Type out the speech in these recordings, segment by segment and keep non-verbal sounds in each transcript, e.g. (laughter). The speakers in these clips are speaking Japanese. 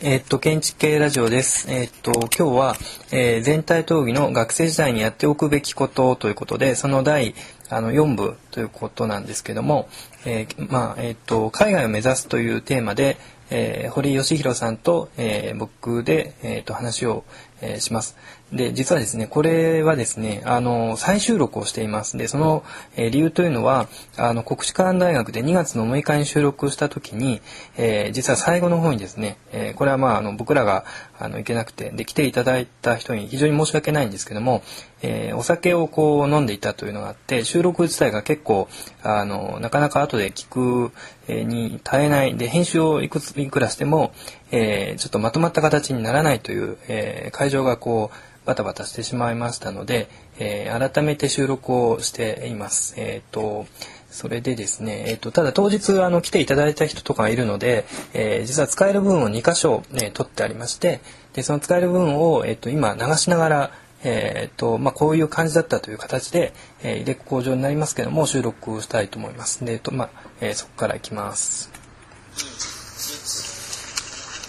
い、えー、っと建築系ラジオです。えー、っと今日は、えー、全体討議の学生時代にやっておくべきことということで、その第あの4部ということなんですけども、えー、まあえー、っと海外を目指すというテーマで、えー、堀義弘さんと、えー、僕で、えー、と話を、えー、します。で実はですねこれはですねあの再収録をしていますでその、えー、理由というのはあの国士舘大学で2月の6日に収録した時に、えー、実は最後の方にですね、え、これはまああの僕らがあの行けなくてで来ていただいた人に非常に申し訳ないんですけども、え、お酒をこう飲んでいたというのがあって収録自体が結構あのなかなか後で聞く、に耐えないで編集をいくついくらしても、えー、ちょっとまとまった形にならないという、えー、会場がこうバタバタしてしまいましたので、えー、改めて収録をしています。えっ、ー、とそれでですね、えっ、ー、とただ当日あの来ていただいた人とかいるので、えー、実は使える分を2箇所、ね、取ってありましてでその使える分を、えっと今流しながらえーとまあ、こういう感じだったという形で、えー、入れ工場になりますけども収録をしたいと思います。で、えっとまあえー、そこからいきます。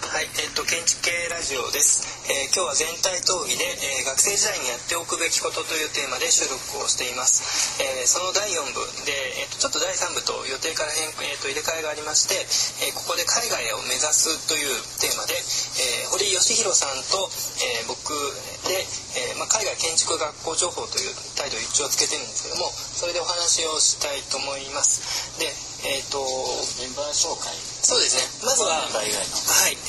はい、えっと建築系ラジオです。えー、今日は全体討議で、えー、学生時代にやっておくべきことというテーマで収録をしています。えー、その第4部で、えーと、ちょっと第3部と予定から変、えーと、入れ替えがありまして、えここで海外を目指すというテーマで、え堀義弘さんと、え僕で、えまあ、海外建築学校情報という態度を一応つけてるんですけどもそれでお話をしたいと思います。でえっ、ー、とメンバー紹介。そうですね。まずははい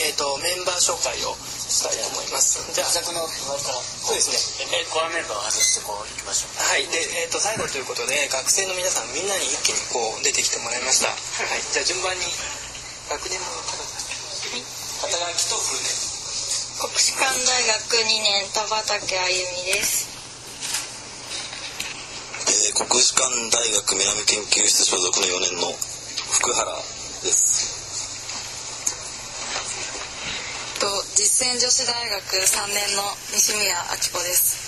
えっ、ー、とメンバー紹介をしたいと思います。じゃあのそうですね。えコアメンバーを外してこういきましょう。はい。でえっ、ー、と最後ということで学生の皆さんみんなに一気にこう出てきてもらいました。はい。じゃあ順番に。学年の方肩書きとフルネ国士舘大学2年田畑あゆみです。えー、国士舘大学南研究室所属の4年の福原です。と実践女子大学3年の西宮明子です。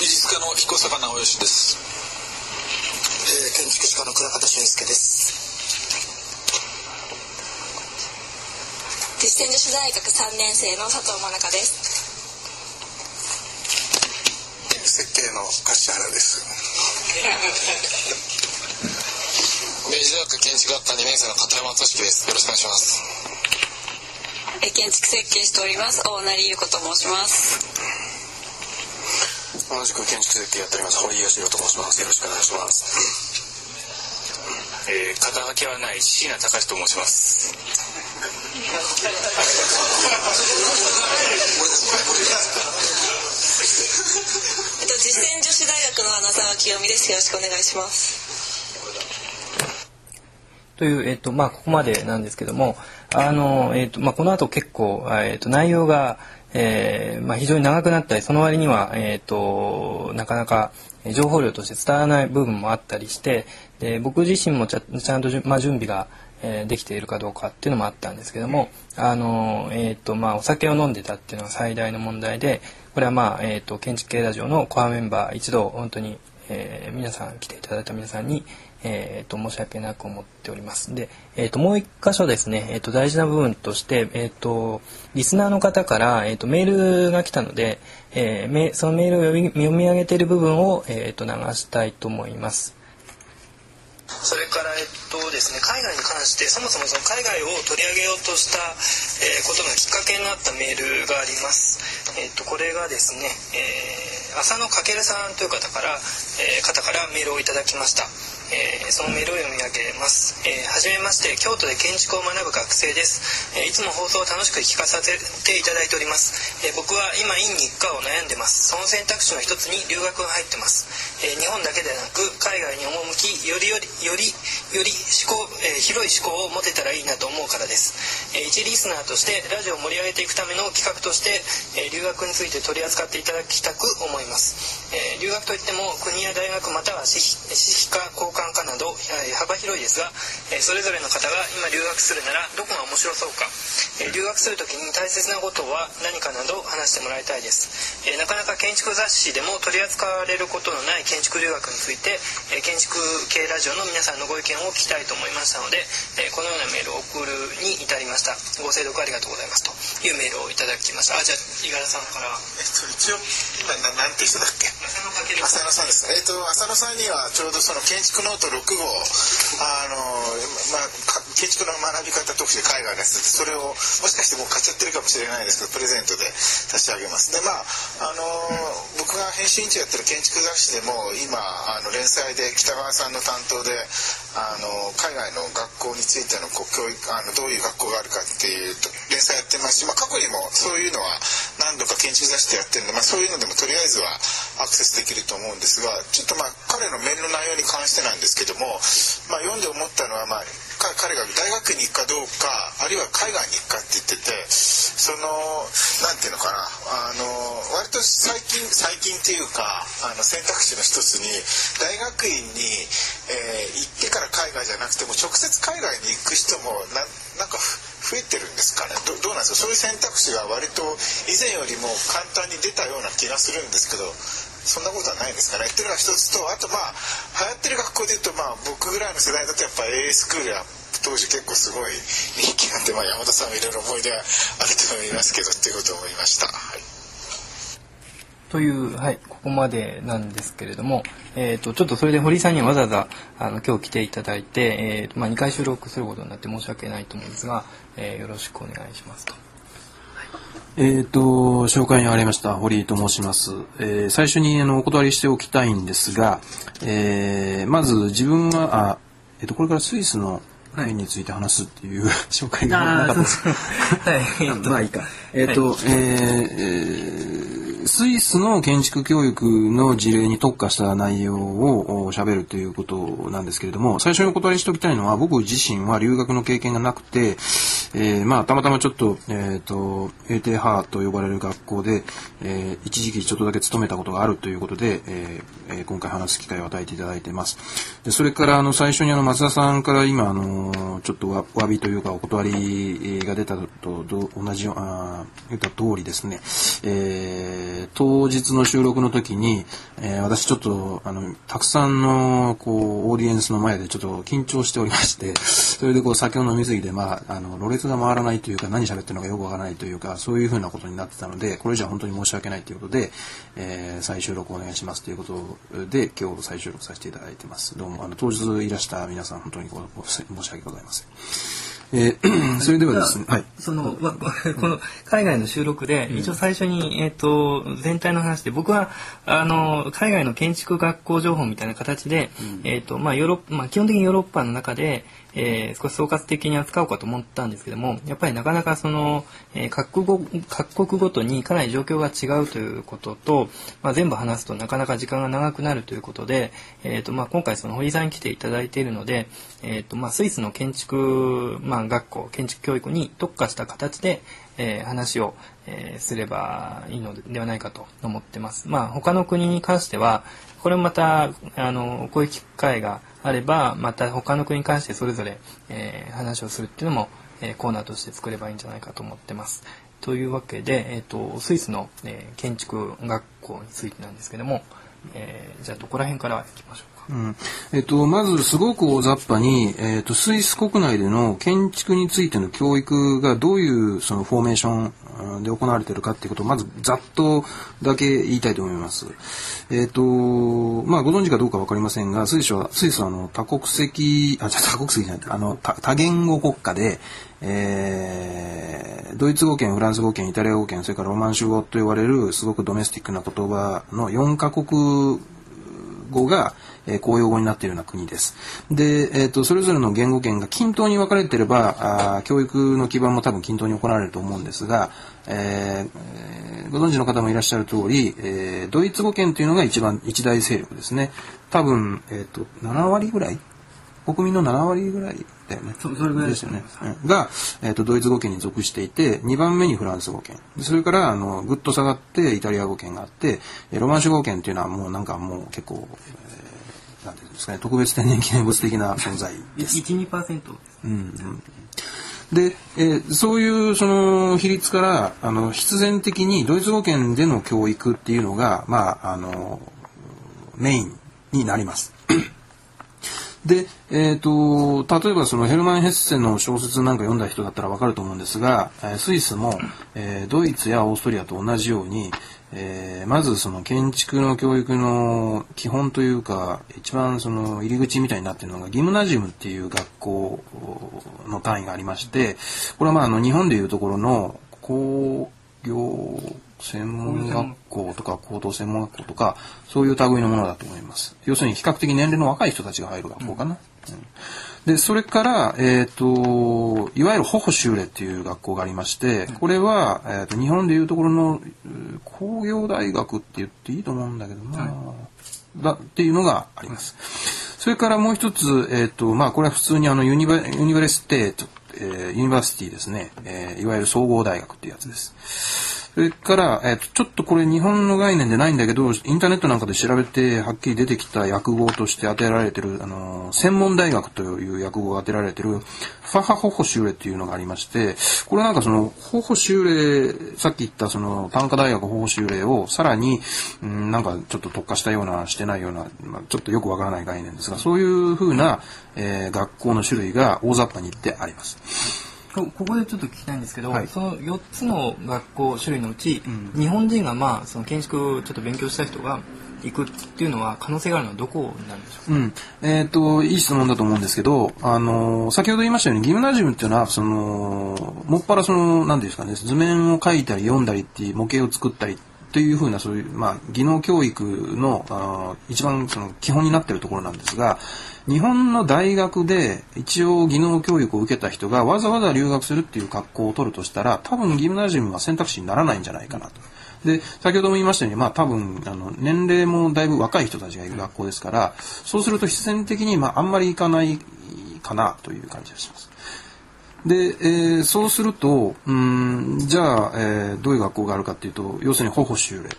美術家の彦坂直義です、えー、建築士科の倉方俊介です。実践女子大学3年生の佐藤真中です設計の柏原です。明治大学建築学科2年生の片山俊樹です。よろしくお願いします。建築設計しております。大成優子と申します。同じく建築設計やっております堀義郎と申します。よろしくお願いします。えー、肩書きはない椎名隆と申します実践女子大学の花沢清美です。よろしくお願いします。という、えっ、と、まあ、ここまでなんですけども、あの、えっ、と、まあ、この後結構、えっ、と、内容が、えー、まあ、非常に長くなったり、その割には、えっ、と、なかなか情報量として伝わらない部分もあったりして、で僕自身もちゃちゃんと、まあ、準備が、えー、できているかどうかっていうのもあったんですけども、あの、えっ、と、まあ、お酒を飲んでたっていうのが最大の問題で、これはまあ、えっ、と、建築系ラジオのコアメンバー一同、本当に、えー、皆さん来ていただいた皆さんに、えーと、申し訳なく思っております。で、えっと、もう一箇所ですね、えっと、大事な部分として、えっ、とリスナーの方から、えっ、とメールが来たので、えー、そのメールを読み上げている部分を、えっ、と流したいと思います。それから、えっとですね、海外に関してそもそもその海外を取り上げようとした、えー、ことのきっかけになったメールがあります。えっとこれがですね、えー、浅野翔さんという方から、えー、方からメールをいただきました。えー、そのメールを読み上げます、えー、はじめまして京都で建築を学ぶ学生です、えー、いつも放送を楽しく聞かさせていただいております、え僕は今院に行くかを悩んでます。その選択肢の一つに留学が入ってます、え日本だけでなく海外に赴きよりよりよりより思考、え広い思考を持てたらいいなと思うからです、え一リスナーとしてラジオを盛り上げていくための企画として、え留学について取り扱っていただきたく思います、え留学といっても国や大学または私費か交換科など、幅広いですが、それぞれの方が今留学するならどこが面白そうか、え、留学する時に大切なことは何かなど話してもらいたいです、え、なかなか建築雑誌でも取り扱われることのない建築留学について、え、建築系ラジオの皆さんのご意見を聞きたいと思いましたので、えこのようなメールを送るに至りましたご清読ありがとうございますというメールをいただきましたあじゃあ五十嵐さんからえっと一応今ななんて人だっけ浅野さんですえっと浅野さんにはちょうどその建築ノート6号あのまあ建築の学び方特集海外のやつそれをもしかしてもう買っちゃってるかもしれないですけどプレゼントで差し上げます。でまああの僕が編集委員長やってる建築雑誌でも今あの連載で北川さんの担当であの海外の学校についてのこう教育あのどういう学校があるかっていうと連載やってますし、まあ、過去にもそういうのは何度か建築雑誌でやってるんで、まあ、そういうのでもとりあえずはアクセスできると思うんですがちょっとまあ彼のメールの内容に関してなんですけども、まあ、読んで思ったのは、まあ、彼が大学に行くかどうかあるいは海外に行くかって言っててその何て言うのかなあの割と最近最近っていうかあの選択肢の一つに大学院に、えー、行ってから海外じゃなくても直接海外に行く人もななんか増えてるんですかね？どうなんですか？そういう選択肢が割と以前よりも簡単に出たような気がするんですけどそんなことはないんですかね？っていうのが一つとあとまあ流行ってる学校でいうとまあ僕ぐらいの世代だとやっぱ A スクールや当時結構すごい人気なんで、まあ、山田さんもいろいろ思い出はあると思いますけどっていうことを思いました。はい。という、はい、ここまでなんですけれども、えっ、ー、と、ちょっとそれで堀井さんにはわざわざ、あの、今日来ていただいて、えっ、ー、と、まあ、2回収録することになって申し訳ないと思うんですが、えー、よろしくお願いしますと。えっ、と、紹介にありました、堀井と申します。えー、最初にあのお断りしておきたいんですが、えー、まず自分は、あ、えっ、と、これからスイスの面について話すっていう紹介がなかったです。はい。(laughs) まあいいか。えっ、と、えースイスの建築教育の事例に特化した内容を喋るということなんですけれども、最初にお断りしておきたいのは、僕自身は留学の経験がなくて、えー、まあ、たまたまちょっと、えっ、ー、と、エーテハーと呼ばれる学校で、えー、一時期ちょっとだけ勤めたことがあるということで、えー、今回話す機会を与えていただいてます。で、それから、あの、最初にあの、松田さんから今、あの、ちょっとわ詫びというか、お断りが出たと同じよう、あ言った通りですね、えーー、当日の収録の時に、えー、私ちょっと、あの、たくさんの、こう、オーディエンスの前でちょっと緊張しておりまして、(laughs) それでこう、酒を飲みすぎて、まあ、あの、ろれつが回らないというか、何喋ってるのかよくわからないというか、そういうふうなことになってたので、これじゃ本当に申し訳ないということで、えー、再収録お願いしますということで、今日再収録させていただいてます。どうも、あの、当日いらした皆さん、本当にこう申し訳ございません。えー、それではですね、はい。その、(laughs) この海外の収録で、一応最初に、えっ、ー、と、全体の話で、僕は、あの、海外の建築学校情報みたいな形で、うん、えっ、と、まあ、ヨーロッパ、まあ、基本的にヨーロッパの中で、えー、少し総括的に扱おうかと思ったんですけどもやっぱりなかなかその、えー、各国各国ごとにかなり状況が違うということと、まあ、全部話すとなかなか時間が長くなるということで、えーとまあ、今回その堀さんに来ていただいているので、えーとまあ、スイスの建築、まあ、学校建築教育に特化した形で、えー、話を、えー、すればいいのではないかと思ってます。まあ、他の国に関してはこれもまたあのこういう機会があればまた他の国に関してそれぞれ、えー、話をするっていうのも、えー、コーナーとして作ればいいんじゃないかと思ってます。というわけで、えーと、スイスの、え、建築学校についてなんですけども、え、じゃあどこら辺からいきましょううん、えっと、まずすごく大雑把に、えっと、スイス国内での建築についての教育がどういうそのフォーメーションで行われているかっていうことをまずざっとだけ言いたいと思います。えっと、まあご存知かどうかわかりませんが、スイスは、スイスはあの多国籍、あ、じゃ多国籍じゃない、あの多多言語国家で、えー、ドイツ語圏、フランス語圏、イタリア語圏、それからロマンシュ語と呼ばれるすごくドメスティックな言葉の4カ国語が、えー、公用語になっているような国です。で、えっ、ー、と、それぞれの言語圏が均等に分かれていれば、あ教育の基盤も多分均等に行われると思うんですが、えー、ご存知の方もいらっしゃる通り、えー、ドイツ語圏というのが一番、一大勢力ですね。多分、えっ、ー、と、7割ぐらい？国民の7割ぐらいだよね。そそれぐらいですよね。が、えっ、ー、と、ドイツ語圏に属していて、2番目にフランス語圏。それから、あの、ぐっと下がってイタリア語圏があって、ロマンシュ語圏っていうのはもうなんかもう結構、なんていうんですかね、特別天然記念物的な存在です。1、2%。うん、うん。で、えー、そういうその比率からあの必然的にドイツ語圏での教育っていうのが、まあ、あのメインになります。で、えっ、ー、と、例えばそのヘルマン・ヘッセの小説なんか読んだ人だったらわかると思うんですが、スイスも、えー、ドイツやオーストリアと同じように、えー、まずその建築の教育の基本というか、一番その入り口みたいになっているのがギムナジウムっていう学校の単位がありまして、これはまああの日本でいうところの工業専門学校とか高等専門学校とか、そういう類のものだと思います。要するに比較的年齢の若い人たちが入る学校かな。うん、で、それから、えっ、ー、と、いわゆる Hochschule っていう学校がありまして、これは、えーと、日本でいうところの工業大学って言っていいと思うんだけどな、はい、だっていうのがあります。それからもう一つ、えっ、ー、と、まあ、これは普通にあの Univer、Universität、えー、ユニバーシティですね、えー、いわゆる総合大学っていうやつです。それから、えっ、と、ちょっとこれ日本の概念でないんだけど、インターネットなんかで調べてはっきり出てきた訳語として当てられてる、あの、専門大学という訳語が当てられてる、 Fachhochschule っていうのがありまして、これなんかその、 Hochschule、さっき言ったその、単科大学 Hochschule をさらに、うん、なんかちょっと特化したような、してないような、まあ、ちょっとよくわからない概念ですが、そういうふうな、えー、学校の種類が大雑把に言ってあります。ここでちょっと聞きたいんですけど、はい、その4つの学校種類のうち、うん、日本人がまあその建築ちょっと勉強した人が行くっていうのは可能性があるのはどこになるんでしょうか、うん、えっ、ー、といい質問だと思うんですけど、あの先ほど言いましたようにギムナジウムっていうのはそのもっぱらその何ですかね図面を描いたり読んだりっていう模型を作ったりというふうなそういう、まあ、技能教育のあ一番その基本になっているところなんですが日本の大学で一応技能教育を受けた人がわざわざ留学するっていう格好を取るとしたら多分ギムナジウムは選択肢にならないんじゃないかなと。で、先ほども言いましたように、まあ多分、あの、年齢もだいぶ若い人たちがいる学校ですから、そうすると必然的に、まああんまり行かないかなという感じがします。で、えー、そうすると、うん、じゃあ、えー、どういう学校があるかっていうと、要するにホホシューレ。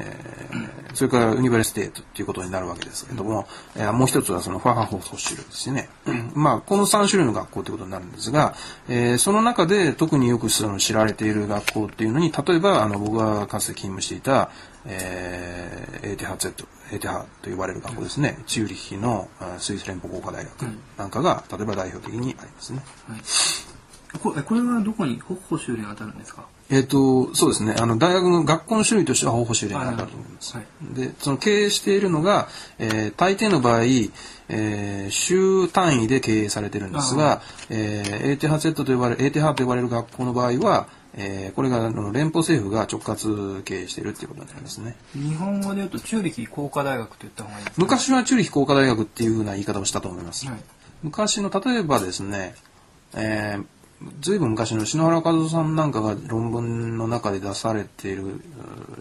えー、それから Universität っていうことになるわけですけども、えー、もう一つはその Fachhochschule ですね。まあ、この3種類の学校ということになるんですが、えー、その中で特によくその知られている学校っていうのに、例えば、あの、僕がかつて勤務していた、えー、エーテハ Z、エーテハと呼ばれる学校ですね。チューリッヒのスイス連邦工科大学なんかが、例えば代表的にありますね。はいこれこれはどこに、ホッホ修練当たるんですか？えっ、ー、と、そうですね。あの、大学の学校の種類としては方法修練に当たると思います。はい、で、その経営しているのが、えー、大抵の場合、えー、州単位で経営されてるんですが、えー、エーテハ Z と呼ばれる、エーテハと呼ばれる学校の場合は、えー、これがあの連邦政府が直括経営しているっていうことになりますね。日本語で言うと、チューリヒ工科大学と言った方がいいですか、ね、昔はチューリヒ工科大学っていうふうな言い方をしたと思います。はい、昔の、例えばですね、えー、ずいぶん昔の篠原和夫さんなんかが論文の中で出されている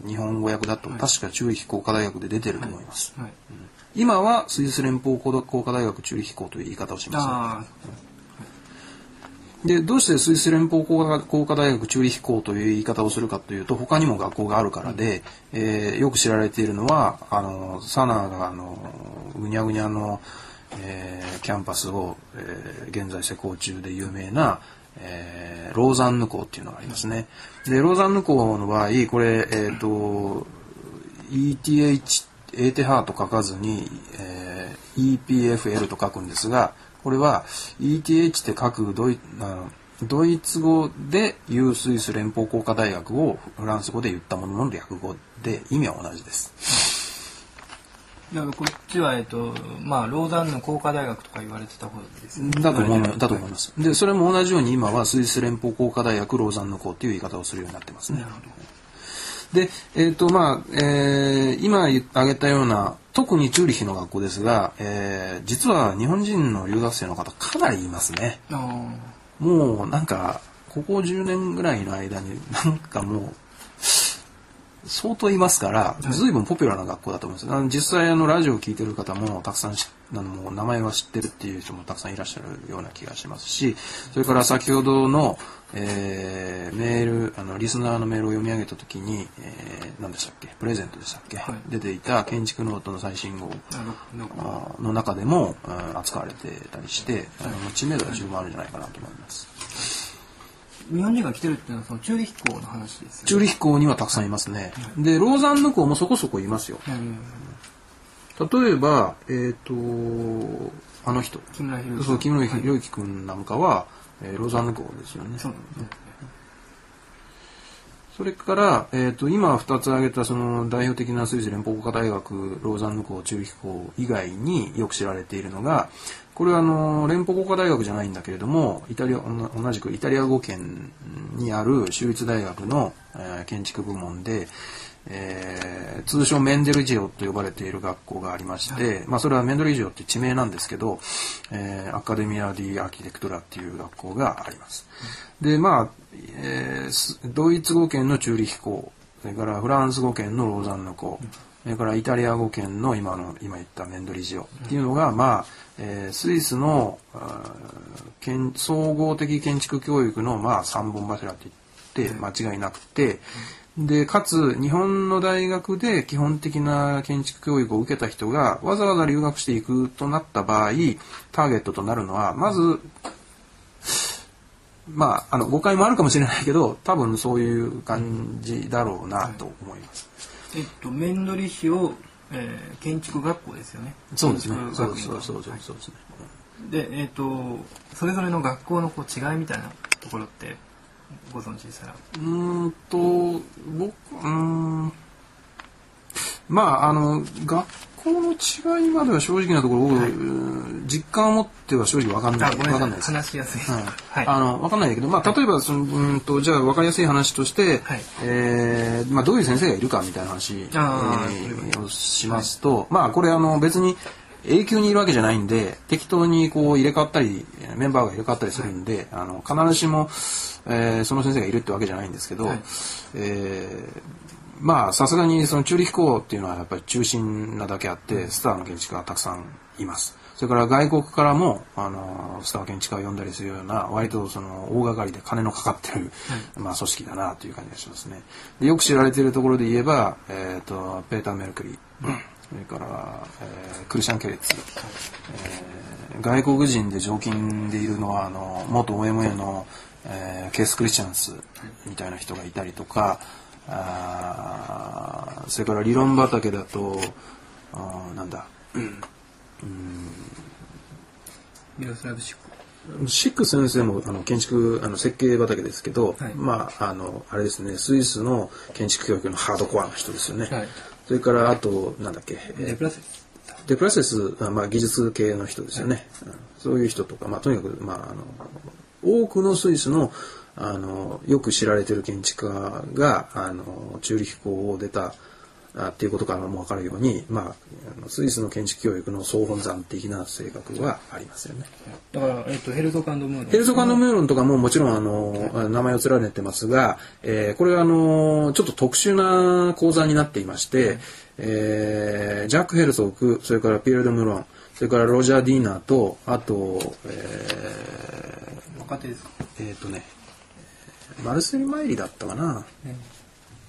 日本語訳だと、はい、確か中力工科大学で出てると思います、はい。はい。うん、今はスイス連邦工科大学中力工という言い方をします、でどうしてスイス連邦工科大学中力工という言い方をするかというと他にも学校があるからで、えー、よく知られているのはあのサナーがあのぐにゃぐにゃの、えー、キャンパスを、えー、現在施工中で有名なえー、ローザンヌ港っていうのがありますね。で、ローザンヌ港の場合、これ、えっ、ー、と、ETH、エーテハーと書かずに、えー、EPFL と書くんですが、これは ETH って書くドイドイツ語でユースイス連邦工科大学をフランス語で言ったものの略語で意味は同じです。だからこっちは、えっと、まあ、ローザンの工科大学とか言われてた方ですね。だと思いだと思います。で、それも同じように今はスイス連邦工科大学ローザンの校っていう言い方をするようになってますね。で、えっ、ー、と、まあ、えー、今挙げたような、特にチューリヒの学校ですが、えー、実は日本人の留学生の方かなりいますね。もう、なんか、ここ10年ぐらいの間に、なんかもう、相当いますから、随分ポピュラーな学校だと思うんですあの実際あのラジオを聞いてる方もたくさんあの名前は知ってるっていう人もたくさんいらっしゃるような気がしますし、それから先ほどの、えー、メール、あのリスナーのメールを読み上げた時に、えー、何でしたっけ？プレゼントでしたっけ、はい、出ていた建築ノートの最新号。の中でも扱われてたりして、あの知名度は十分あるんじゃないかなと思います。日本人が来てるっていうのはそのチューリヒ校の話ですよ、ね、チューリヒ校にはたくさんいますね。で、ローザンヌ校もそこそこいますよ。例えば、えっ、ー、と、あの人。木村博之。そう、木村博之君なんかは、えー、ローザンヌ校ですよね。そうですね。それから、えっ、ー、と、今2つ挙げたその代表的なスイス連邦国家大学、ローザンヌ校、チューリヒ校以外によく知られているのが、これはあの、連邦国家大学じゃないんだけれども、イタリア、同じくイタリア語圏にある州立大学の、えー、建築部門で、えー、通称メンデルジオと呼ばれている学校がありまして、はい、まあそれはメンデルジオって地名なんですけど、えー、アカデミア・ディ・アーキテクトラっていう学校があります。で、まあ、えー、ドイツ語圏のチューリヒ校、それからフランス語圏のローザンヌ校、それからイタリア語圏の今の、今言ったメンドリジオっていうのが、まあ、えー、スイスの総合的建築教育の、まあ、三本柱って言って間違いなくて、で、かつ、日本の大学で基本的な建築教育を受けた人が、わざわざ留学していくとなった場合、ターゲットとなるのは、まず、まあ、あの、誤解もあるかもしれないけど、多分そういう感じだろうなと思います。はい、えっと、面取り師を、えー、建築学校ですよね。そうですね。そうそうそうそうそうですね。で、えっと、それぞれの学校のこう違いみたいなところって、ご存知でしたらうんと僕うんまああの学校の違いまでは正直なところ、はい、実感を持っては正直わかんない。わかんない。です話しやすい、はい、あのわかんないけどまあ例えばそのうんとじゃあわかりやすい話として、はい、えー、まあどういう先生がいるかみたいな話、えー、をしますと、はい、まあこれあの別に永久にいるわけじゃないんで適当にこう入れ替わったりメンバーが入れ替わったりするんで、あの必ずしもえー、その先生がいるってわけじゃないんですけど、はい、えー、まあさすがにそのチューリヒ校っていうのはやっぱり中心なだけあってスターの建築家がたくさんいます。それから外国からもあのスター建築家を呼んだりするような割とその大掛かりで金のかかってる、はい、まあ組織だなという感じがしますね。でよく知られているところで言えば、えーと、ペーター・メルクリー、それから、えー、クリシャン・ケレッツ、えー、外国人で常勤でいるのはあの元 OMA のえー、ケース・クリスチャンスみたいな人がいたりとかあそれから理論畑だとあなんだ、うん、ミロスラブシックシック先生もあの建築あの設計畑ですけど、はい、まああのあれですねスイスの建築教育のハードコアな人ですよね、はい、それからあとなんだっけデプラセス。デプラセスまあ技術系の人ですよね、はい、そういう人とかまあとにかくまああの多くのスイスのあのよく知られてる建築家があのチューリヒ校を出たあっていうことからも分かるように、まあ、スイスの建築教育の総本山的な性格はありますよね。だから、えっと、ヘルゾカンドムーロン。ヘルゾカンドムーロンとかももちろん、あの、名前を連ねてますが、えー、これは、あの、ちょっと特殊な講座になっていまして、うん、えー、ジャック・ヘルソーク、それからピエール・ド・ムーロン、それからロジャー・ディーナーと、あと、えー、若手ですか？えっ、とねマルセル・マイリだったかな、うん、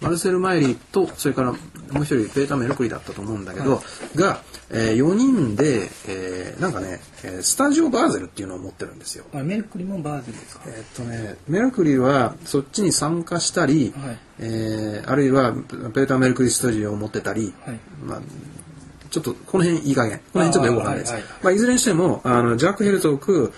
マルセル・マイリとそれからもう一人ペーター・メルクリだったと思うんだけど、はい、が、えー、4人で、えー、なんかねスタジオ・バーゼルっていうのを持ってるんですよ。メルクリもバーゼルですかえっ、とねメルクリはそっちに参加したり、はい、えー、あるいはペーター・メルクリスタジオを持ってたり、はい、まあちょっとこの辺いい加減この辺ちょっとよくわかんないです。いまあ、いずれにしてもあのジャック・ヘルトーク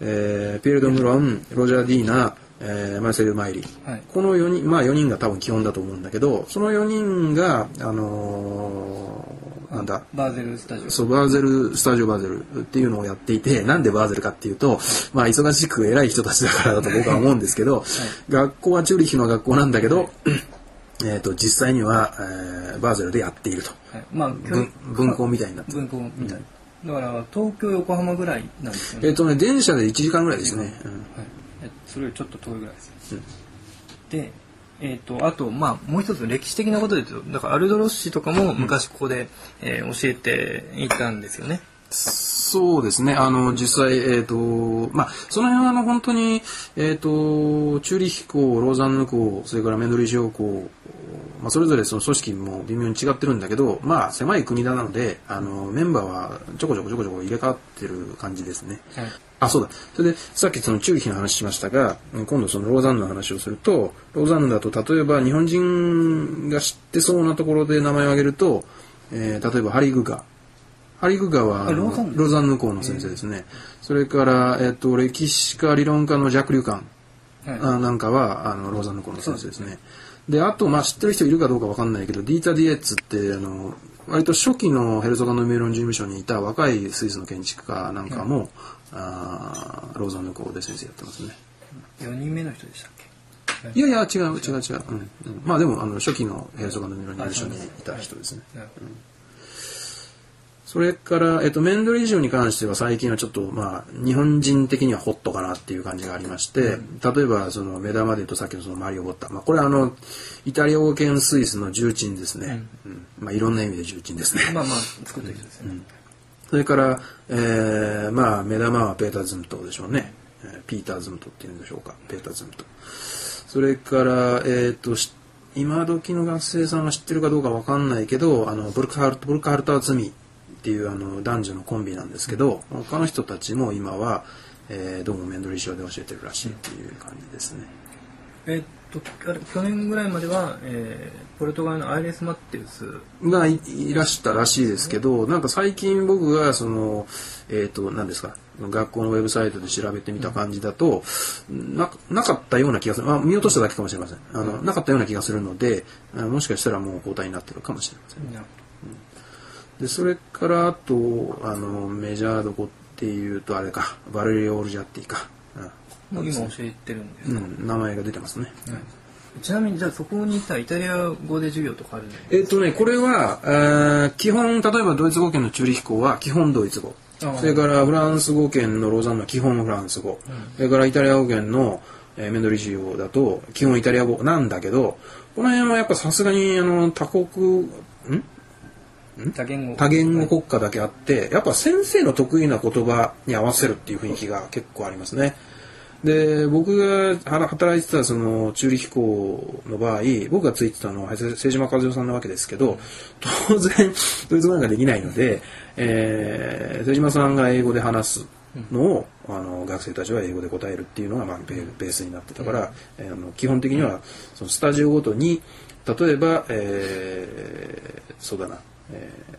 えー、ピエール・ド・ムロン、ロジャー・ディーナ、えー、マルセル・マイリー、はい、この4人まあ4人が多分基本だと思うんだけどその4人があのー、なんだ？バーゼルスタジオ。そうバーゼルスタジオバーゼルっていうのをやっていてなんでバーゼルかっていうと、まあ忙しく偉い人たちだからだと僕は思うんですけど、はい、学校はチューリヒの学校なんだけど、はい、えーと、実際には、えー、バーゼルでやっていると、はい。まあ、文校みたいになって。文校みたい。な、だから東京横浜ぐらいなんですよね。えっ、とね電車で1時間ぐらいですね、うん、はい、それよりちょっと遠いぐらいです、うん、でえーと、あと、まあ、もう一つ歴史的なことで言うとだからアルドロッシとかも昔ここで、うん、えー、教えていたんですよね。そうですね。あの、実際、えっ、ー、と、まあ、その辺は、あの、本当に、えっ、ー、と、チューリヒ校、ローザンヌ校、それからメンドリージオ校まあ、それぞれその組織も微妙に違ってるんだけど、まあ、狭い国なので、あの、メンバーはちょこちょこちょこちょこ入れ替わってる感じですね。はいあ、そうだ。それで、さっきそのチューリヒの話しましたが、今度そのローザンヌの話をすると、ローザンヌだと例えば日本人が知ってそうなところで名前を挙げると、えー例えばハリー・グガ。ハリー・グガはあのローザンヌ校の先生ですね。それから、えっ、と、歴史家理論家のジャック・リュカン。はい。あなんかはあのローザンヌ校の先生ですね。であと、まあ、知ってる人いるかどうかわかんないけどディータ・ディエッツってあの割と初期のヘルゾガノメロン事務所にいた若いスイスの建築家なんかも、あーローザンヌ校で先生やってますね。4人目の人でしたっけ？いやいや違う違う違う、う。ん。うん、まあでもあの初期のヘルゾガノメロン事務所にいた人ですね。なるほどそれから、えっと、メンドリージオに関しては最近はちょっと、まあ、日本人的にはホットかなっていう感じがありまして、例えば、その、目玉で言うとさっきのそのマリオ・ボッタ。まあ、これはあの、イタリア語圏スイスの重鎮ですね。うんまあ、いろんな意味で重鎮ですね。まあまあ作った人ですよね、それから、えー、まあ、目玉はペーター・ズムトでしょうね。えーピーター・ズムトっていうんでしょうか。ペーター・ズムト。それから、えっ、と、し今時の学生さんが知ってるかどうかわかんないけど、あの、ブルクハルト、ブルクハルター・ズミっていうあの男女のコンビなんですけど、他の人たちも今は、えーどうもメンドリー賞で教えてるらしいっていう感じですね。えーっとあれ去年ぐらいまでは、えーポルトガルのアイレス・マッテウスがいいらしたらしいですけど、なんか最近僕がその、えっ、と、何ですか、学校のウェブサイトで調べてみた感じだと、ななかったような気がする。まあ、見落としただけかもしれません。あの、なかったような気がするので、あもしかしたらもう交代になってるかもしれません。なで、それからあと、あの、メジャーどこっていうとあれか、バレリオ・オルジャッティか。もう今教えてるんですか、うん、名前が出てますね。はい。ちなみにじゃあそこにいたイタリア語で授業とかあるの？えっ、とね、これは、えー基本、例えばドイツ語圏のチューリヒ校は基本ドイツ語。ああ。それからフランス語圏のローザンヌは基本フランス語。それからイタリア語圏の、えーメンドリジオだと基本イタリア語なんだけど、この辺はやっぱさすがにあの多国、ん？多言語多言語国家だけあって、やっぱ先生の得意な言葉に合わせるっていう雰囲気が結構ありますね。で、僕がは働いてたそのチューリヒ校の場合、僕がついてたのは瀬瀬島和代さんなわけですけど、当然、ドイツ語なんかできないので、えー、瀬島さんが英語で話すのを、あの学生たちは英語で答えるっていうのが、まあ、ベースになってたから、えーあの基本的にはそのスタジオごとに例えば、えーそうだな、えー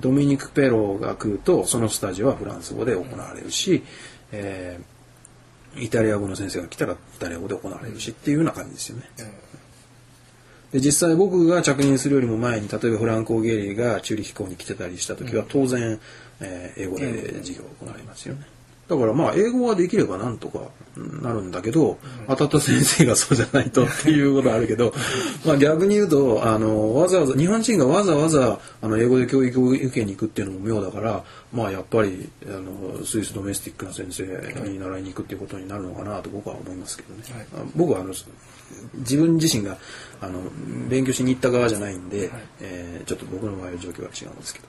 ドミニク・ペロが来るとそのスタジオはフランス語で行われるし、えーイタリア語の先生が来たらイタリア語で行われるしっていうような感じですよね。で実際僕が着任するよりも前に例えばフランコ・ゲリーがチューリヒ校に来てたりした時は当然、えー英語で授業を行われますよね。だからまあ英語ができればなんとかなるんだけど、当たった先生がそうじゃないとっていうことはあるけど、(laughs) まあ逆に言うと、あの、わざわざ、日本人がわざわざ、あの、英語で教育を受けに行くっていうのも妙だから、まあやっぱり、あの、スイスドメスティックな先生に習いに行くっていうことになるのかなと僕は思いますけどね。あ僕はあの、自分自身が、あの、勉強しに行った側じゃないんで、えーちょっと僕の場合は状況は違うんですけど。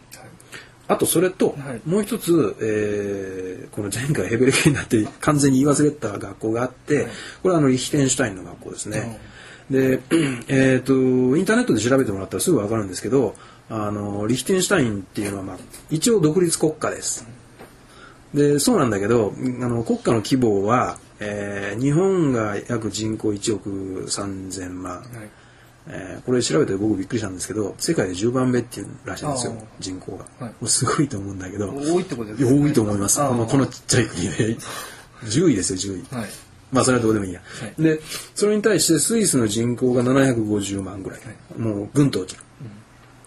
あとそれと、もう一つ、えーこの前回ヘベレケになって完全に言い忘れた学校があって、これはあのリヒテンシュタインの学校ですね。で、(clears throat) えっ、と、インターネットで調べてもらったらすぐわかるんですけど、あの、リヒテンシュタインっていうのは、まあ、一応独立国家です。で、そうなんだけど、あの、国家の規模は、えー日本が約人口1億3000万、えーこれ調べて僕びっくりしたんですけど世界で10番目っていうらしいんですよ人口が、はい。これすごいと思うんだけど多いってことですね。多いと思います。このこのちっちゃい国で。(laughs) 10位ですよ10位、はい。まあそれはどうでもいいや、はい。でそれに対してスイスの人口が750万ぐらい、もうぐんと落ち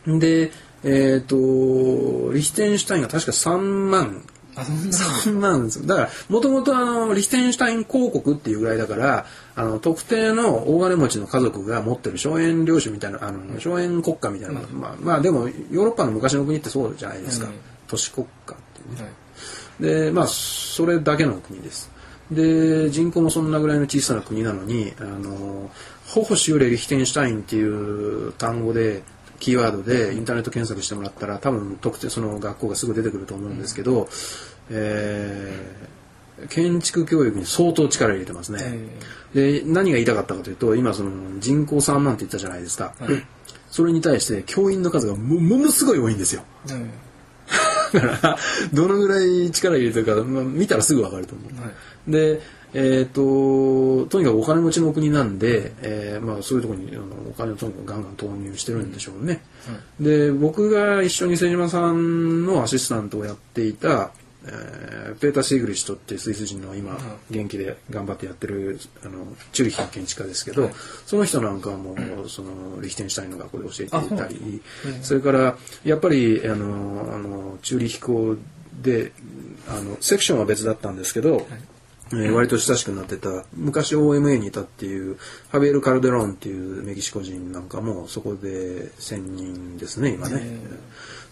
る、でえっ、とリヒテンシュタインが確か3万あそんな3万ですよ。だからもともとあのリヒテンシュタイン公国っていうぐらいだからあの特定の大金持ちの家族が持ってる荘園領主みたいなあの荘園国家みたいな、まあ、まあでもヨーロッパの昔の国ってそうじゃないですか、うん。都市国家っていうね、はい。でまあそれだけの国です。で人口もそんなぐらいの小さな国なのにあのホホシューレ・リヒテンシュタインっていう単語でキーワードでインターネット検索してもらったら多分特定その学校がすぐ出てくると思うんですけど、えー建築教育に相当力入れてますね。で、何が言いたかったかというと、今その人口3万って言ったじゃないですか。それに対して教員の数がもものすごい多いんですよ。(laughs) だから、どのぐらい力入れてるか、まあ、見たらすぐわかると思う。で、えっ、と、とにかくお金持ちの国なんで、えーまあそういうところにあのお金をとにかくガンガン投入してるんでしょうね。で、僕が一緒に瀬島さんのアシスタントをやっていた、えーペーター・シーグリッシュトっていうスイス人の今、元気で頑張ってやってるあのチューリッヒの建築家ですけど、その人なんかはもうそのリヒテンシュタインの学校で教えていたりそれからやっぱりあのあのチューリッヒ校であのセクションは別だったんですけど、えー割と親しくなってた昔 OMA にいたっていうハビエル・カルデロンっていうメキシコ人なんかもそこで専任ですね今ね。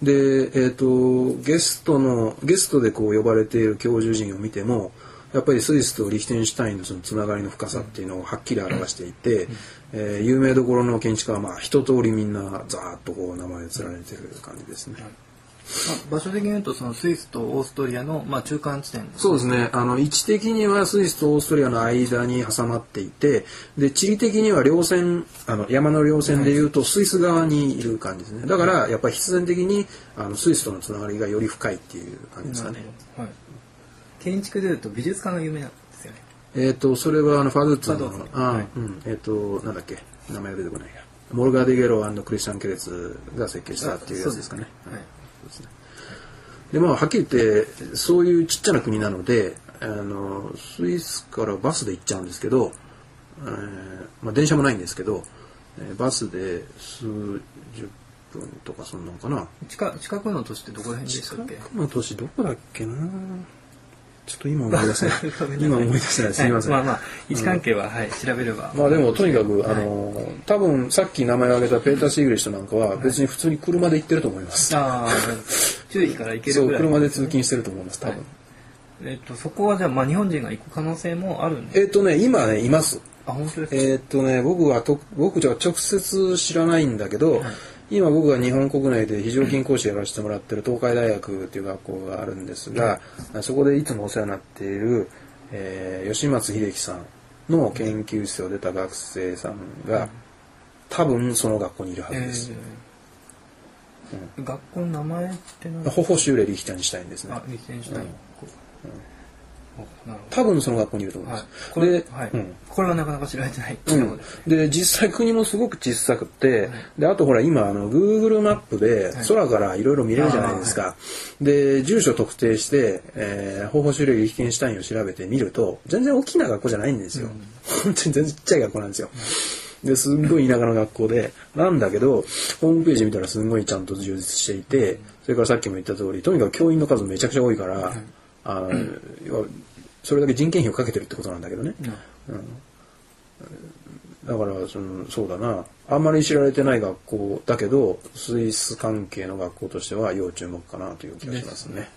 で、えっとゲストのゲストでこう呼ばれている教授陣を見てもやっぱりスイスとリヒテンシュタインのそのつながりの深さっていうのをはっきり表していて、えー有名どころの建築家はまあ一通りみんなザーッとこう名前を連ねてる感じですね。まあ場所的に言うとそのスイスとオーストリアのまあ中間地点そうですね。あの、位置的にはスイスとオーストリアの間に挟まっていて、で、地理的には稜線、あの、山の稜線でいうとスイス側にいる感じですね。だから、やっぱり必然的に、あの、スイスとのつながりがより深いっていう感じですかね。はい、建築でいうと美術館が有名なんですよね。えっ、と、それはあの、ファドゥッツのあ、はいうん、えっ、と、なんだっけ、名前が出てこないや。モルガ・デ・ゲロクリスチャン・ケレツが設計したっていうやつですかね。はい。でまあはっきり言ってそういうちっちゃな国なのであのスイスからバスで行っちゃうんですけど、えーまあ、電車もないんですけど、えーバスで数十分とかそんなのかな。近近くの都市ってどこら辺でしたっけ？この都市どこだっけなちょっと今思い出せない。(laughs) 今思い出せない。すみません、はいまあまあ位置関係は、はい調べれば。まあでもとにかく、あの多分さっき名前を挙げたペーター・シーグリッシュなんかは別に普通に車で行ってると思います、ああ、注意から行けそうるぐらい。車で通勤してると思います多分、えっとそこはじゃあまあ日本人が行く可能性もあるんです。えっ、とね今ねいます。あ本当ですか？えーっとね、僕はと僕じゃ直接知らないんだけど、今僕が日本国内で非常勤講師やらせてもらってる東海大学っていう学校があるんですが、そこでいつもお世話になっている、えー吉松秀樹さんの研究室を出た学生さんが、多分その学校にいるはずです。えー学校の名前って何ホホシューレ・リヒテンシュタインですねあ。リセンシュタイン。なる多分その学校にいると思います。。これで、はい。うん。これはなかなか知られてないってう。ん。で実際国もすごく小さくて、であとほら今あの Google マップで空からいろいろ見れるじゃないですか、で住所特定して、えー、方法種類リヒテンシュタインを調べてみると全然大きな学校じゃないんですよ、本当に全然ちっちゃい学校なんですよ。ですんごい田舎の学校でなんだけどホームページ見たらすんごいちゃんと充実していてそれからさっきも言った通りとにかく教員の数めちゃくちゃ多いから、あの要はそれだけ人件費をかけてるってことなんだけどね、だからそのそうだな。あんまり知られてない学校だけどスイス関係の学校としては要注目かなという気がしますね。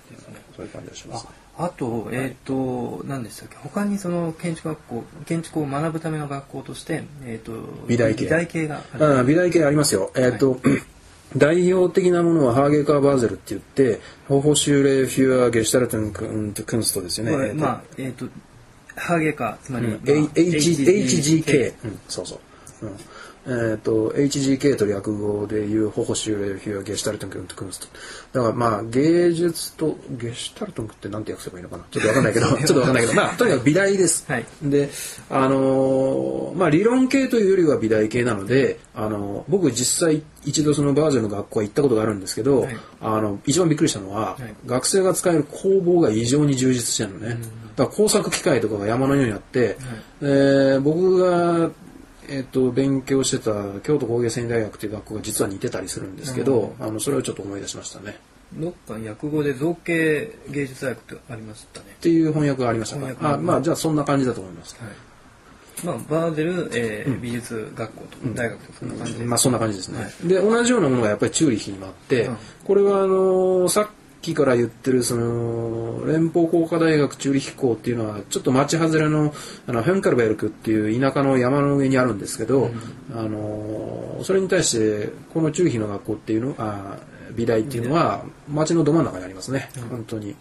そういう感じがします、ね。あと、えっ、と、何でしたっけ？他にその建築学校、建築を学ぶための学校として、えっ、と、美大系。美大系があ美大系ありますよ。えっ、と、代表的なものはハーゲカーバーゼルって言って、ホホシューレフュアゲシュタルトンクンクンストですよね。これえーとまあ、えっ、と、ハーゲカ、つまり、うんまあ HGK、うん、そうそう。うんえっ、と、HGK と略語でいうホホシューレフュアゲシュタルトンクンクンスト。だからまあ芸術と、ゲシュタルトンクってなんて訳せばいいのかな。ちょっとわかんないけど、(laughs) ちょっとわかんないけど、まあ。とにかく美大です。はい。で、あのーまあ理論系というよりは美大系なので、あのー僕実際一度そのバーゼルの学校は行ったことがあるんですけど、はい。あの、一番びっくりしたのは、はい。学生が使える工房が異常に充実してるのね。だから工作機械とかが山のようにあって、えー僕が、えっと勉強してた京都工芸繊維大学っていう学校が実は似てたりするんですけど、あのそれをちょっと思い出しましたね。どっか訳語で造形芸術大学ってありましたねっ。ていう翻訳がありましたか？あまあじゃあそんな感じだと思います。まあ、バーゼル、えー美術学校と、大学とかそんな感じで。まあそんな感じですね。はいで同じようなものがやっぱりチューリッヒにもあって、うんこれはあのさっきから言ってるその連邦工科大学チューリッヒ校っていうのはちょっと町外れのあのヘンカルベルクっていう田舎の山の上にあるんですけど、あのそれに対してこのチューヒの学校っていうのあ美大っていうのは町のど真ん中にありますね、本当に。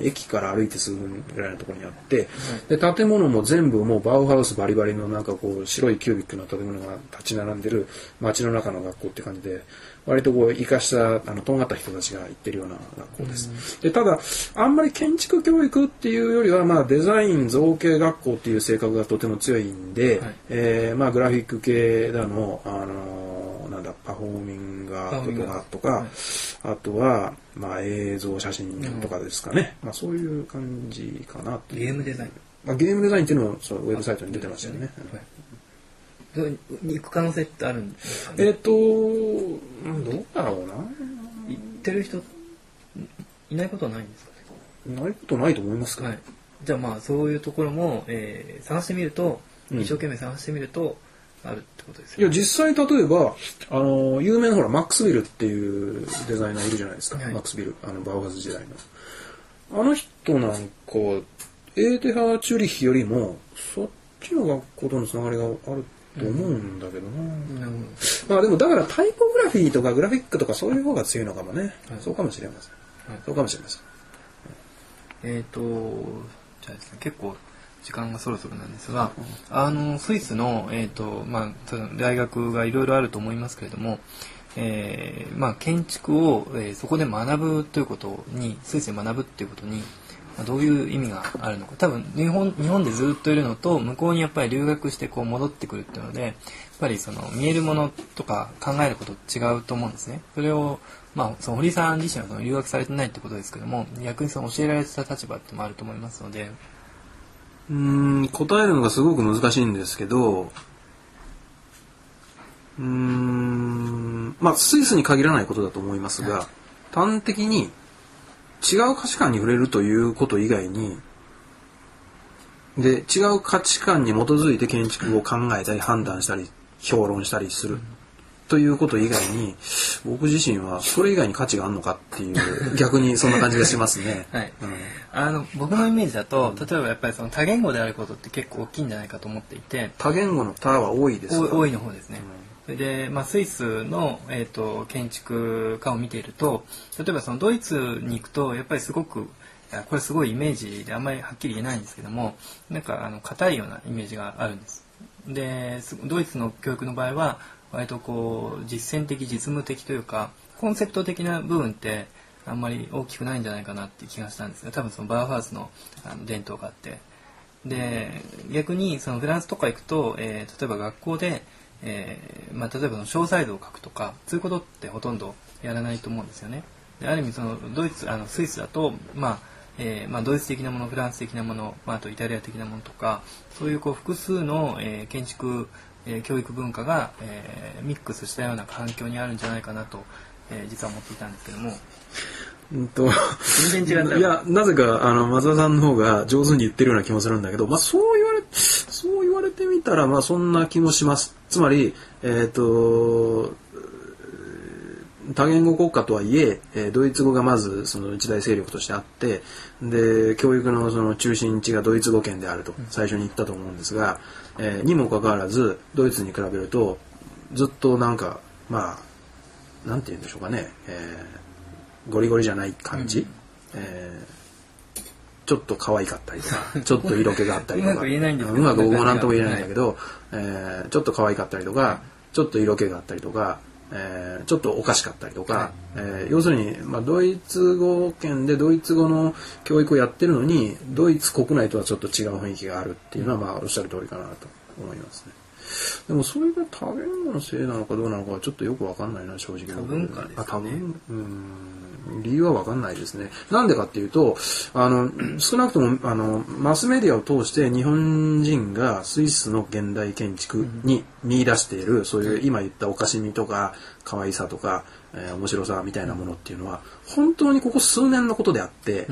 駅から歩いてすぐぐらいのところにあって、で建物も全部もうバウハウスバリバリのなんかこう白いキュービックの建物が立ち並んでる街の中の学校って感じで割とこう生かしたあのとんがった人たちが行ってるような学校です。でただあんまり建築教育っていうよりはまあデザイン造形学校っていう性格がとても強いんで、はい、えー、まあグラフィック系だのあのなんだパフォーミングアートとかとか、はい、あとはまあ映像写真とかですかね、うん、まあそういう感じかなゲームデザイン。まあ、ゲームデザインっていうのもそのウェブサイトに出てましたよね。はい。行く可能性ってあるんですかね？えっ、とどうだろうな。行ってる人いないことはないんですかね？ないことないと思いますか、はい、じゃあまあそういうところも、えー、探してみると一生懸命探してみると、あるってことですよ、ね、いや実際例えばあの有名なほらマックスビルっていうデザイナーいるじゃないですか、はい、マックスビルあのバウハウス時代の。あの人なんかエーテハチュリヒよりもそっちの学校とのつながりがあると思うんだけどな、うん、まあでもだからタイポグラフィーとかグラフィックとかそういう方が強いのかもね、はい、そうかもしれません、はい、そうかもしれません。えっ、ー、とじゃあですね結構時間がそろそろなんですが、あのスイスの、えーとまあ、大学がいろいろあると思いますけれども、えーまあ、建築を、えー、そこで学ぶということにスイスで学ぶっていうことにまどういう意味があるのか多分日本日本でずっといるのと向こうにやっぱり留学してこう戻ってくるっていうのでやっぱりその見えるものとか考えること違うと思うんですね。それをまあ、その堀さん自身はその留学されてないってことですけども逆にその教えられてた立場ってもあると思いますのでうん答えるのがすごく難しいんですけどうんまあスイスに限らないことだと思いますが、はい、端的に違う価値観に触れるということ以外にで違う価値観に基づいて建築を考えたり判断したり評論したりするということ以外に僕自身はそれ以外に価値があるのかっていう逆にそんな感じがしますね。(laughs) はい、うん、あの僕のイメージだと例えばやっぱりその多言語であることって結構大きいんじゃないかと思っていて多言語の「多」は多いです多いの方ですね。うんで、まあ、スイスの、えーと、建築家を見ていると例えばそのドイツに行くとやっぱりすごくこれすごいイメージであんまりはっきり言えないんですけどもなんかあの硬いようなイメージがあるんです。でドイツの教育の場合は割とこう実践的実務的というかコンセプト的な部分ってあんまり大きくないんじゃないかなって気がしたんですが多分そのバーファースのあの伝統があってで逆にそのフランスとか行くと、えー、例えば学校でえー、まあ、例えばの詳細度を書くとかそういうことってほとんどやらないと思うんですよね。である意味そのドイツあのスイスだと、まあえーまあ、ドイツ的なものフランス的なもの、まあ、あとイタリア的なものとかそういうこう複数の、えー、建築、えー、教育文化が、えー、ミックスしたような環境にあるんじゃないかなと、えー、実は思っていたんですけども。うんと、全然違った。いや、なぜか、あの、松田さんの方が上手に言ってるような気もするんだけど、まあ、そう言われ、そう言われてみたら、まあ、そんな気もします。つまり、えっ、ー、と、多言語国家とはいええドイツ語がまずその一大勢力としてあってで教育のその中心地がドイツ語圏であると最初に言ったと思うんですが、えー、にもかかわらずドイツに比べるとずっとなんかまあなんて言うんでしょうかね、えー、ゴリゴリじゃない感じ、うん、えー、ちょっと可愛かったりとか (laughs) ちょっと色気があったりとか。うまく言えないんですうまく僕も何とも言えないんだけど、はい、えー、ちょっと可愛かったりとかちょっと色気があったりとかえー、ちょっとおかしかったりとか、はい、えー、要するに、まあ、ドイツ語圏でドイツ語の教育をやってるのにドイツ国内とはちょっと違う雰囲気があるっていうのは、まあ、おっしゃる通りかなと思いますね。でもそれが多言語のせいなのかどうなのかはちょっとよくわかんないな正直多文化ですね。あ多文うん理由は分かんないですね。なんでかっていうと、あの、少なくとも、あの、マスメディアを通して日本人がスイスの現代建築に見出している、そういう今言ったおかしみとか、可愛さとか、えー、面白さみたいなものっていうのは、本当にここ数年のことであって、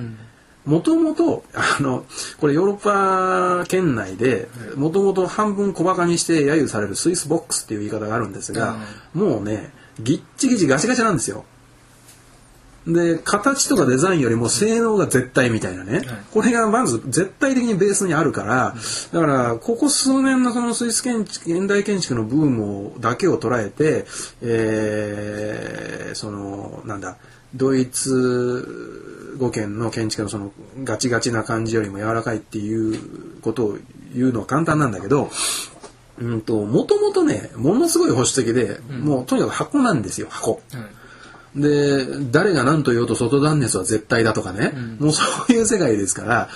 もともと、あの、これヨーロッパ圏内で、もともと半分小馬鹿にして揶揄される Swiss Box っていう言い方があるんですが、もうね、ぎっちぎちガチガチなんですよ。で、形とかデザインよりも性能が絶対みたいなね。これがまず絶対的にベースにあるから、だから、ここ数年のそのスイス建築、現代建築のブームだけを捉えて、えー、その、なんだ、ドイツ15件の建築のそのガチガチな感じよりも柔らかいっていうことを言うのは簡単なんだけど、うんと、もともとね、ものすごい保守的で、うん、もうとにかく箱なんですよ、箱。うん、で、誰が何と言おうと外断熱は絶対だとかね、うん、もうそういう世界ですから、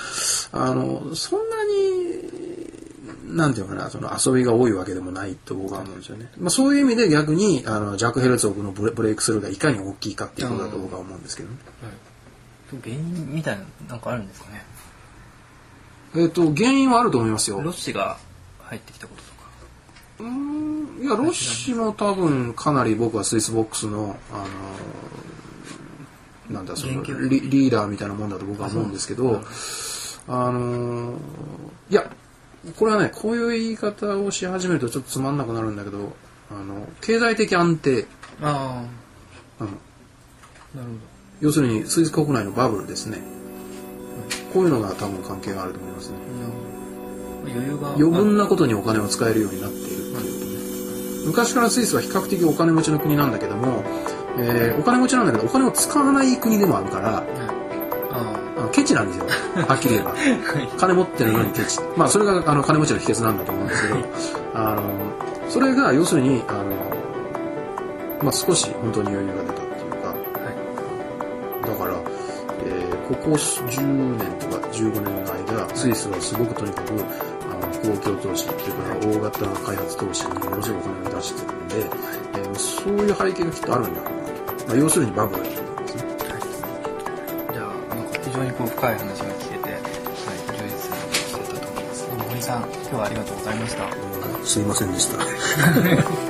あの、そんなに、なんていうかな、その遊びが多いわけでもないと僕は思うんですよね。まあそういう意味で逆に、あの、ジャック・ヘルツォグのブレブレイクスルーがいかに大きいかっていうことだと僕は思うんですけどね。原因みたいな、なんかあるんですかねえっ、と、原因はあると思いますよ。ロッシが入ってきたことうん。いやロッシも多分かなり僕は Swiss Box のあのなんだそのリリーダーみたいなもんだと僕は思うんですけどあのいやこれはねこういう言い方をし始めるとちょっとつまんなくなるんだけどあの経済的安定。ああ、うん、なるほど。要するにスイス国内のバブルですね、こういうのが多分関係があると思いますね、余裕が。余分なことにお金を使えるようになっている昔からスイスは比較的お金持ちの国なんだけども、えー、お金持ちなんだけどお金を使わない国でもあるから、あのケチなんですよ。はっきり言えば。(laughs) 金持ってるのにケチ。まあそれがあの金持ちの秘訣なんだと思うんですけどあのそれが要するにあの、まあ、少し本当に余裕が出たっていうか、はい、だから、えー、ここ10年とか15年の間スイスはすごくとにかく公共投資っていうか大型開発投資にものすごいお金を出してるんで、えー、そういう背景がきっとあるんだろうなと、まあ、要するにバブルだと思いますね。はいじゃあなんか非常にこう深い話が聞けて、はい、充実してたと思います。森さん今日はありがとうございました。すいませんでした。